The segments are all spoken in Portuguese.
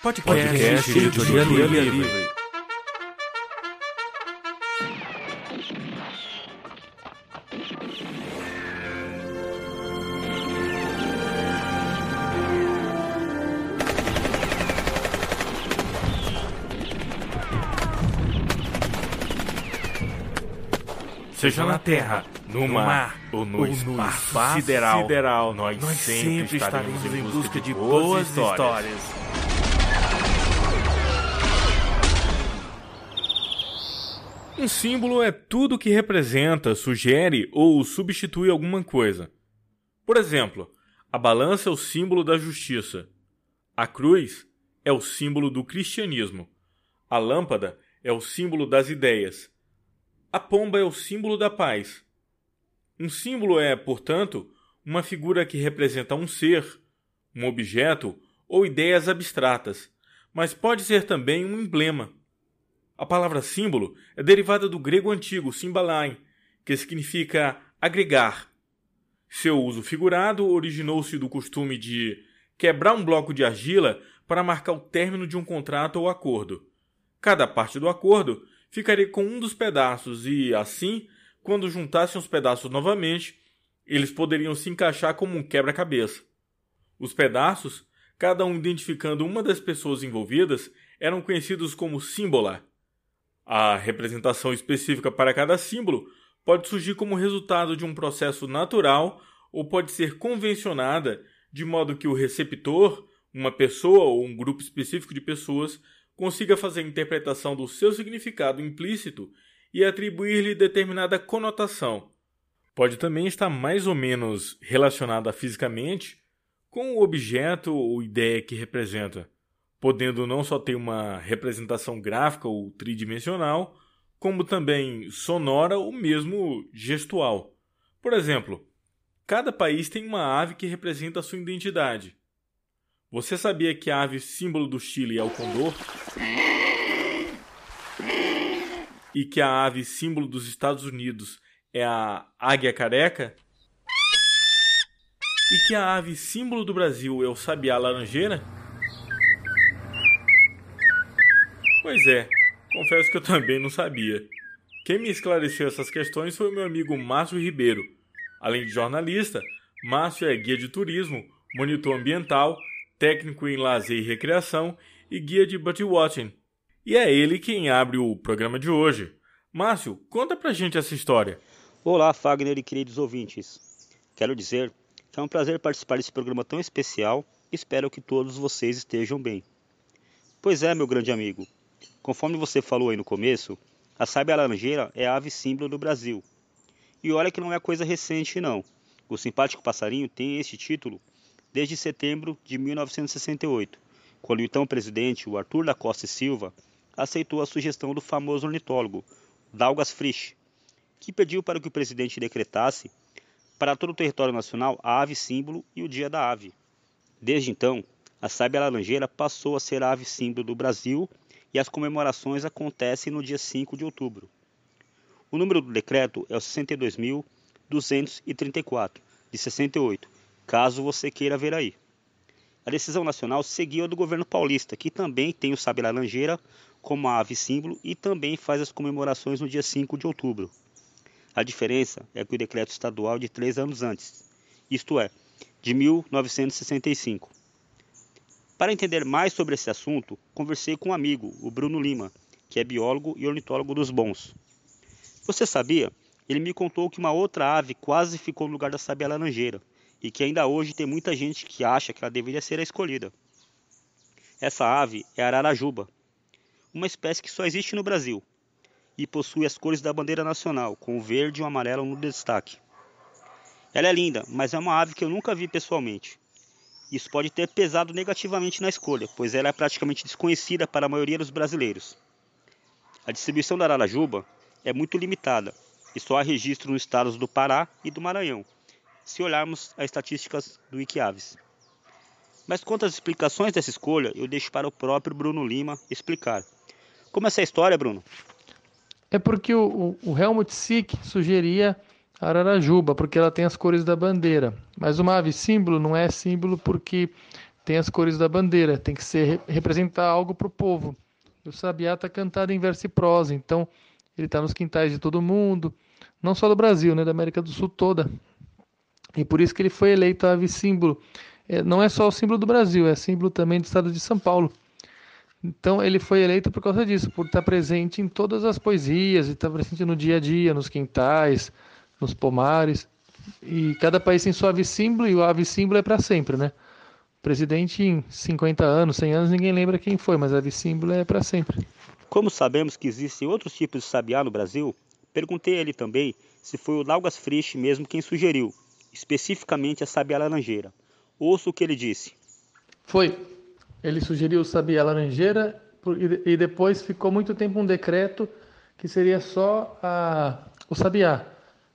Podcast, Podcast Editoria, Editoria Livre. Livre. Seja na terra, no mar ou no, espaço, espaço sideral, sideral, nós, nós sempre estaremos em busca de boas histórias. histórias. Um símbolo é tudo que representa, sugere ou substitui alguma coisa. Por exemplo, a balança é o símbolo da justiça. A cruz é o símbolo do cristianismo. A lâmpada é o símbolo das ideias. A pomba é o símbolo da paz. Um símbolo é, portanto, uma figura que representa um ser, um objeto ou ideias abstratas, mas pode ser também um emblema. A palavra símbolo é derivada do grego antigo symbalain, que significa agregar. Seu uso figurado originou-se do costume de quebrar um bloco de argila para marcar o término de um contrato ou acordo. Cada parte do acordo ficaria com um dos pedaços e, assim, quando juntassem os pedaços novamente, eles poderiam se encaixar como um quebra-cabeça. Os pedaços, cada um identificando uma das pessoas envolvidas, eram conhecidos como símbola. A representação específica para cada símbolo pode surgir como resultado de um processo natural ou pode ser convencionada de modo que o receptor, uma pessoa ou um grupo específico de pessoas, consiga fazer a interpretação do seu significado implícito e atribuir-lhe determinada conotação. Pode também estar mais ou menos relacionada fisicamente com o objeto ou ideia que representa podendo não só ter uma representação gráfica ou tridimensional, como também sonora ou mesmo gestual. Por exemplo, cada país tem uma ave que representa a sua identidade. Você sabia que a ave símbolo do Chile é o condor? E que a ave símbolo dos Estados Unidos é a águia careca? E que a ave símbolo do Brasil é o sabiá laranjeira? Pois é, confesso que eu também não sabia. Quem me esclareceu essas questões foi o meu amigo Márcio Ribeiro. Além de jornalista, Márcio é guia de turismo, monitor ambiental, técnico em lazer e recreação e guia de birdwatching. E é ele quem abre o programa de hoje. Márcio, conta pra gente essa história. Olá, Fagner e queridos ouvintes. Quero dizer que é um prazer participar desse programa tão especial espero que todos vocês estejam bem. Pois é, meu grande amigo, Conforme você falou aí no começo, a sábia laranjeira é a ave símbolo do Brasil. E olha que não é coisa recente não. O simpático passarinho tem este título desde setembro de 1968, quando o então presidente, o Arthur da Costa e Silva, aceitou a sugestão do famoso ornitólogo, Dalgas Frisch, que pediu para que o presidente decretasse para todo o território nacional a ave símbolo e o dia da ave. Desde então, a sábia laranjeira passou a ser a ave símbolo do Brasil e as comemorações acontecem no dia 5 de outubro. O número do decreto é o 62.234, de 68, caso você queira ver aí. A decisão nacional seguiu a do governo paulista, que também tem o sabe laranjeira como ave símbolo e também faz as comemorações no dia 5 de outubro. A diferença é que o decreto estadual é de três anos antes, isto é, de 1965. Para entender mais sobre esse assunto, conversei com um amigo, o Bruno Lima, que é biólogo e ornitólogo dos bons. Você sabia? Ele me contou que uma outra ave quase ficou no lugar da sabia laranjeira e que ainda hoje tem muita gente que acha que ela deveria ser a escolhida. Essa ave é a ararajuba, uma espécie que só existe no Brasil e possui as cores da bandeira nacional, com o verde e o amarelo no destaque. Ela é linda, mas é uma ave que eu nunca vi pessoalmente. Isso pode ter pesado negativamente na escolha, pois ela é praticamente desconhecida para a maioria dos brasileiros. A distribuição da Ararajuba é muito limitada e só há registro nos estados do Pará e do Maranhão, se olharmos as estatísticas do Wikiaves. Mas quanto às explicações dessa escolha, eu deixo para o próprio Bruno Lima explicar. Como é essa história, Bruno? É porque o, o Helmut Sick sugeria Ararajuba, porque ela tem as cores da bandeira. Mas uma ave símbolo não é símbolo porque tem as cores da bandeira, tem que ser representar algo para o povo. o sabiá está cantado em verso e prosa, então ele está nos quintais de todo mundo, não só do Brasil, né, da América do Sul toda. E por isso que ele foi eleito ave símbolo. É, não é só o símbolo do Brasil, é símbolo também do estado de São Paulo. Então ele foi eleito por causa disso, por estar presente em todas as poesias, estar presente no dia a dia, nos quintais, nos pomares. E cada país tem sua ave símbolo e o ave símbolo é para sempre, né? O presidente em 50 anos, 100 anos, ninguém lembra quem foi, mas ave símbolo é para sempre. Como sabemos que existem outros tipos de sabiá no Brasil, perguntei a ele também se foi o Laugas Frisch mesmo quem sugeriu, especificamente a sabiá laranjeira. Ouça o que ele disse. Foi. Ele sugeriu o sabiá laranjeira e depois ficou muito tempo um decreto que seria só a, o sabiá.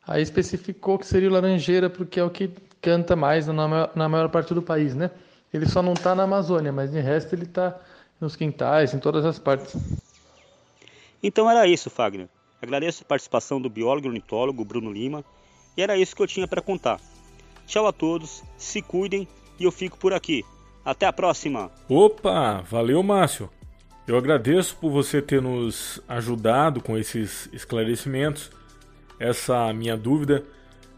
Aí especificou que seria o laranjeira porque é o que canta mais na maior, na maior parte do país, né? Ele só não está na Amazônia, mas de resto ele está nos quintais, em todas as partes. Então era isso, Fagner. Agradeço a participação do biólogo e ornitólogo Bruno Lima e era isso que eu tinha para contar. Tchau a todos, se cuidem e eu fico por aqui. Até a próxima! Opa, valeu Márcio! Eu agradeço por você ter nos ajudado com esses esclarecimentos. Essa minha dúvida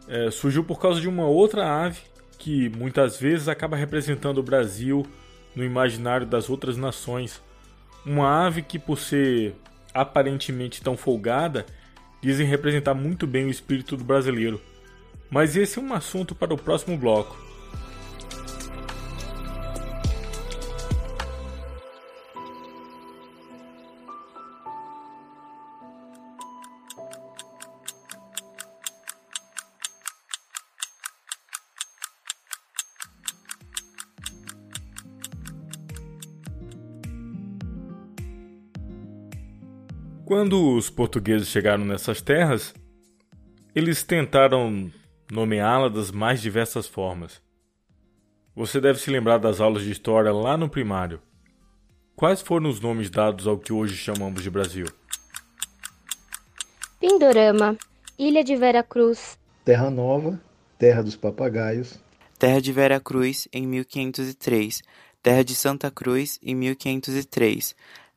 é, surgiu por causa de uma outra ave que muitas vezes acaba representando o Brasil no imaginário das outras nações. Uma ave que, por ser aparentemente tão folgada, dizem representar muito bem o espírito do brasileiro. Mas esse é um assunto para o próximo bloco. Quando os portugueses chegaram nessas terras, eles tentaram nomeá-la das mais diversas formas. Você deve se lembrar das aulas de história lá no primário. Quais foram os nomes dados ao que hoje chamamos de Brasil? Pindorama, Ilha de Vera Cruz, Terra Nova, Terra dos Papagaios, Terra de Vera Cruz em 1503, Terra de Santa Cruz em 1503,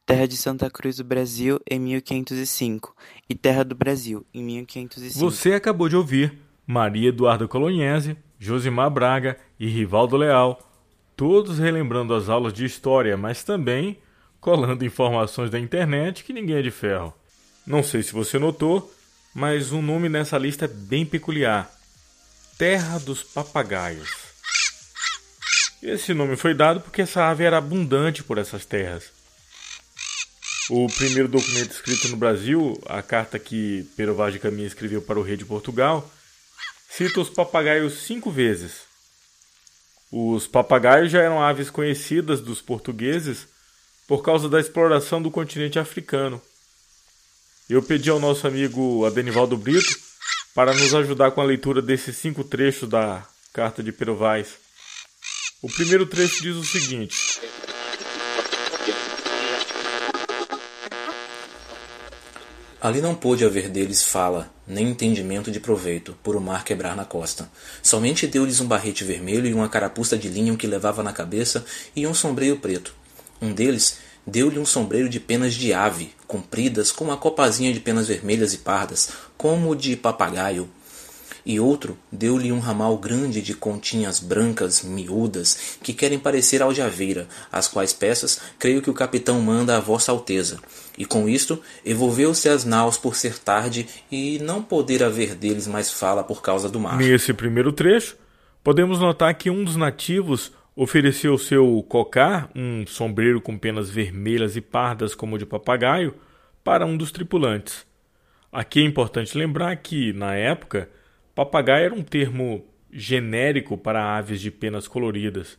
Terra de Santa Cruz do Brasil em 1505 e Terra do Brasil em 1505. Você acabou de ouvir Maria Eduarda Colognese, Josimar Braga e Rivaldo Leal, todos relembrando as aulas de história, mas também colando informações da internet que ninguém é de ferro. Não sei se você notou, mas um nome nessa lista é bem peculiar: Terra dos Papagaios. Esse nome foi dado porque essa ave era abundante por essas terras. O primeiro documento escrito no Brasil, a carta que Pero Vaz de Caminha escreveu para o rei de Portugal, cita os papagaios cinco vezes. Os papagaios já eram aves conhecidas dos portugueses por causa da exploração do continente africano. Eu pedi ao nosso amigo Adenivaldo Brito para nos ajudar com a leitura desses cinco trechos da carta de Pero Vaz. O primeiro trecho diz o seguinte: Ali não pôde haver deles fala, nem entendimento de proveito, por o mar quebrar na costa. Somente deu-lhes um barrete vermelho e uma carapuça de linho que levava na cabeça e um sombreiro preto. Um deles deu-lhe um sombreiro de penas de ave, compridas com uma copazinha de penas vermelhas e pardas, como de papagaio, e outro deu-lhe um ramal grande de continhas brancas miúdas que querem parecer aljaveira, as quais peças creio que o capitão manda a vossa alteza. E com isto evolveu-se as naus por ser tarde e não poder haver deles mais fala por causa do mar. Nesse primeiro trecho, podemos notar que um dos nativos ofereceu seu cocar, um sombreiro com penas vermelhas e pardas como de papagaio, para um dos tripulantes. Aqui é importante lembrar que, na época, Papagaio era um termo genérico para aves de penas coloridas.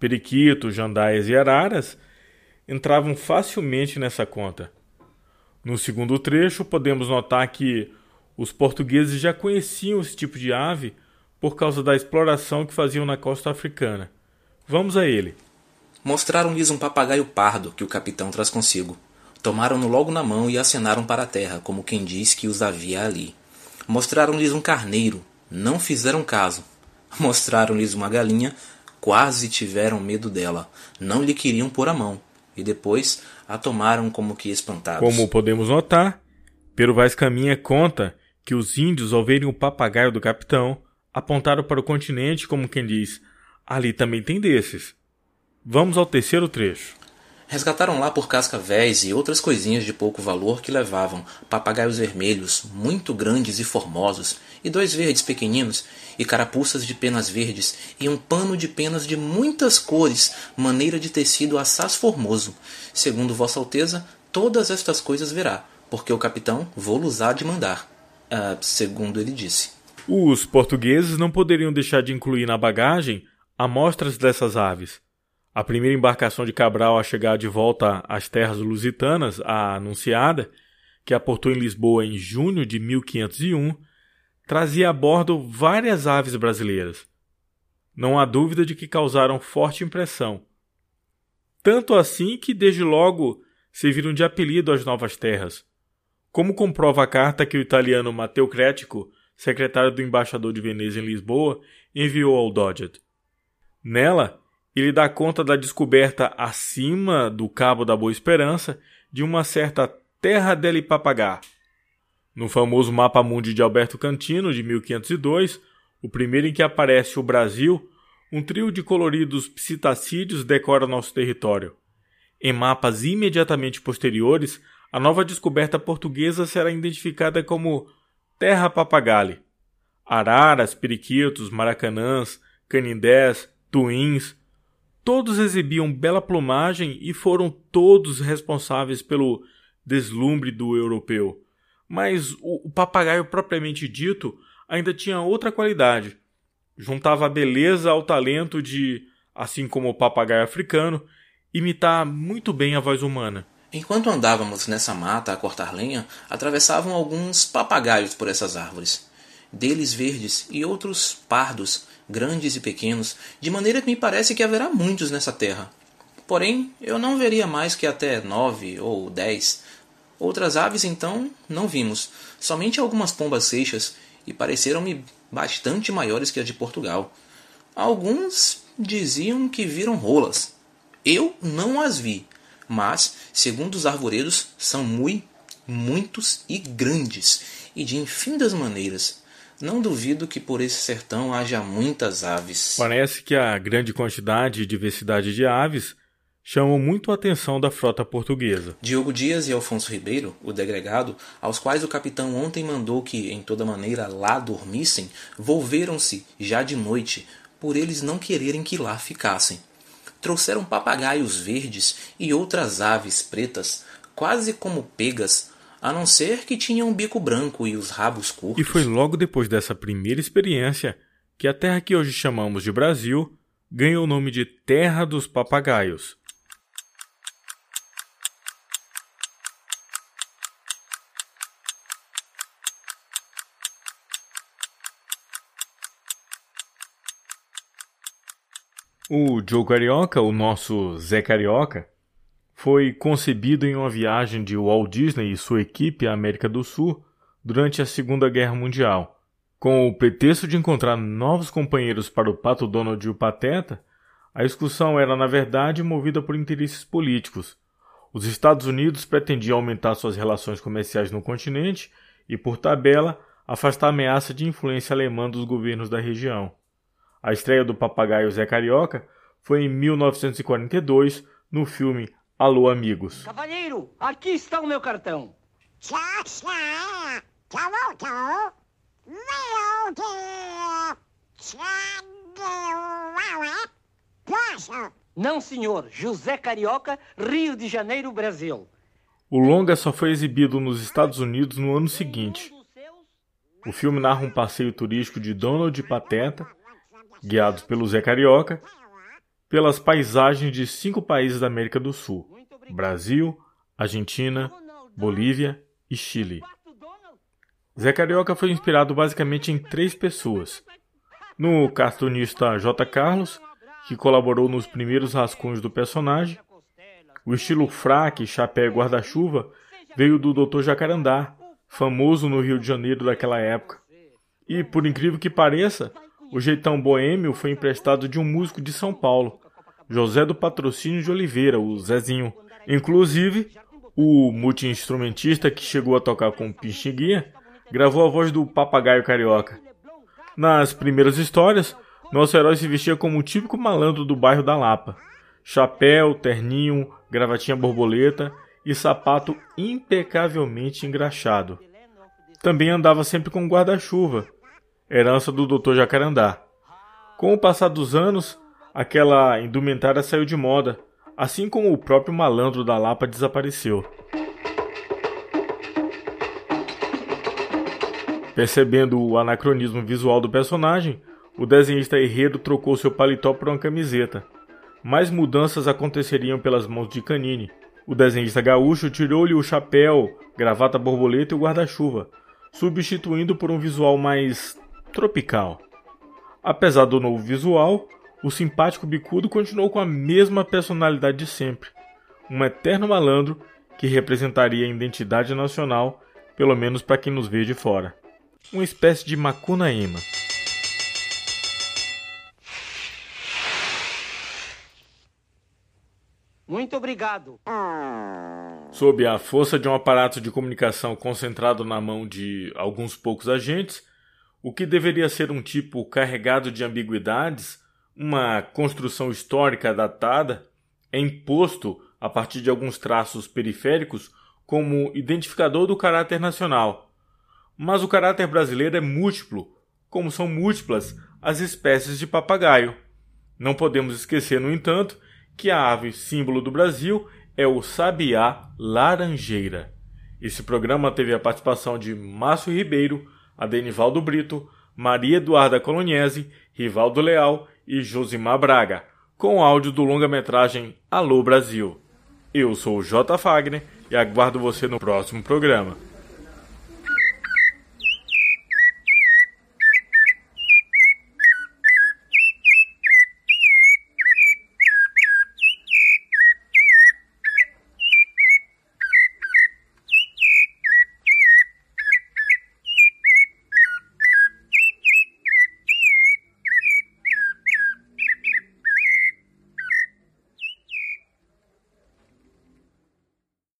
Periquitos, jandaias e araras entravam facilmente nessa conta. No segundo trecho, podemos notar que os portugueses já conheciam esse tipo de ave por causa da exploração que faziam na costa africana. Vamos a ele. Mostraram-lhes um papagaio pardo que o capitão traz consigo. Tomaram-no logo na mão e acenaram para a terra, como quem diz que os havia ali. Mostraram-lhes um carneiro, não fizeram caso. Mostraram-lhes uma galinha, quase tiveram medo dela. Não lhe queriam pôr a mão. E depois a tomaram como que espantados. Como podemos notar, Pero Vaz Caminha conta que os índios, ao verem o papagaio do capitão, apontaram para o continente como quem diz: ali também tem desses. Vamos ao terceiro trecho. Resgataram lá por cascavéis e outras coisinhas de pouco valor que levavam papagaios vermelhos, muito grandes e formosos, e dois verdes pequeninos, e carapuças de penas verdes, e um pano de penas de muitas cores, maneira de tecido assaz formoso. Segundo Vossa Alteza, todas estas coisas verá, porque o capitão vou-los há de mandar. Ah, segundo ele disse. Os portugueses não poderiam deixar de incluir na bagagem amostras dessas aves. A primeira embarcação de Cabral a chegar de volta às terras lusitanas, a Anunciada, que aportou em Lisboa em junho de 1501, trazia a bordo várias aves brasileiras. Não há dúvida de que causaram forte impressão. Tanto assim que desde logo serviram de apelido às novas terras, como comprova a carta que o italiano Matteo Cretico, secretário do embaixador de Veneza em Lisboa, enviou ao Dodgett. Nela, ele dá conta da descoberta acima do Cabo da Boa Esperança de uma certa Terra del Papagá. No famoso Mapa Mundi de Alberto Cantino, de 1502, o primeiro em que aparece o Brasil, um trio de coloridos psitacídeos decora nosso território. Em mapas imediatamente posteriores, a nova descoberta portuguesa será identificada como Terra Papagalle. Araras, periquitos, maracanãs, canindés, tuins, Todos exibiam bela plumagem e foram todos responsáveis pelo deslumbre do europeu. Mas o, o papagaio propriamente dito ainda tinha outra qualidade. Juntava a beleza ao talento de, assim como o papagaio africano, imitar muito bem a voz humana. Enquanto andávamos nessa mata a cortar lenha, atravessavam alguns papagaios por essas árvores. Deles verdes e outros pardos, grandes e pequenos, de maneira que me parece que haverá muitos nessa terra. Porém, eu não veria mais que até nove ou dez. Outras aves, então, não vimos, somente algumas pombas seixas, e pareceram-me bastante maiores que as de Portugal. Alguns diziam que viram rolas. Eu não as vi, mas, segundo os arvoredos, são muito, muitos e grandes, e de infindas maneiras. Não duvido que por esse sertão haja muitas aves. Parece que a grande quantidade e diversidade de aves chamam muito a atenção da frota portuguesa. Diogo Dias e Alfonso Ribeiro, o degregado, aos quais o capitão ontem mandou que em toda maneira lá dormissem, volveram-se já de noite, por eles não quererem que lá ficassem. Trouxeram papagaios verdes e outras aves pretas, quase como pegas, a não ser que tinha um bico branco e os rabos curtos. E foi logo depois dessa primeira experiência que a terra que hoje chamamos de Brasil ganhou o nome de Terra dos Papagaios. O Joe Carioca, o nosso Zé Carioca, foi concebido em uma viagem de Walt Disney e sua equipe à América do Sul durante a Segunda Guerra Mundial. Com o pretexto de encontrar novos companheiros para o Pato Donald e o Pateta, a excursão era, na verdade, movida por interesses políticos. Os Estados Unidos pretendiam aumentar suas relações comerciais no continente e, por tabela, afastar a ameaça de influência alemã dos governos da região. A estreia do papagaio Zé Carioca foi em 1942 no filme Alô, amigos. Cavalheiro, aqui está o meu cartão. Não, senhor. José Carioca, Rio de Janeiro, Brasil. O longa só foi exibido nos Estados Unidos no ano seguinte. O filme narra um passeio turístico de Donald e Pateta, guiados pelo Zé Carioca, pelas paisagens de cinco países da América do Sul: Brasil, Argentina, Bolívia e Chile. Zé Carioca foi inspirado basicamente em três pessoas. No cartunista J. Carlos, que colaborou nos primeiros rascunhos do personagem. O estilo fraque, chapéu e guarda-chuva veio do Dr. Jacarandá, famoso no Rio de Janeiro daquela época. E, por incrível que pareça, o jeitão boêmio foi emprestado de um músico de São Paulo, José do Patrocínio de Oliveira, o Zezinho. Inclusive, o multi-instrumentista que chegou a tocar com Pixinguinha gravou a voz do papagaio carioca. Nas primeiras histórias, nosso herói se vestia como o típico malandro do bairro da Lapa. Chapéu, terninho, gravatinha borboleta e sapato impecavelmente engraxado. Também andava sempre com guarda-chuva, herança do Dr. Jacarandá. Com o passar dos anos, aquela indumentária saiu de moda, assim como o próprio malandro da Lapa desapareceu. Percebendo o anacronismo visual do personagem, o desenhista Herreiro trocou seu paletó por uma camiseta. Mais mudanças aconteceriam pelas mãos de Canini. O desenhista gaúcho tirou-lhe o chapéu, gravata borboleta e o guarda-chuva, substituindo por um visual mais tropical. Apesar do novo visual, o simpático bicudo continuou com a mesma personalidade de sempre, um eterno malandro que representaria a identidade nacional, pelo menos para quem nos vê de fora. Uma espécie de Macunaíma. Muito obrigado. Sob a força de um aparato de comunicação concentrado na mão de alguns poucos agentes, o que deveria ser um tipo carregado de ambiguidades uma construção histórica datada é imposto a partir de alguns traços periféricos como identificador do caráter nacional. Mas o caráter brasileiro é múltiplo, como são múltiplas as espécies de papagaio. Não podemos esquecer, no entanto, que a ave símbolo do Brasil é o sabiá laranjeira. Esse programa teve a participação de Márcio Ribeiro, Adenivaldo Brito, Maria Eduarda Coloniese, Rivaldo Leal e Josimar Braga, com áudio do longa-metragem Alô Brasil. Eu sou o J. Fagner e aguardo você no próximo programa.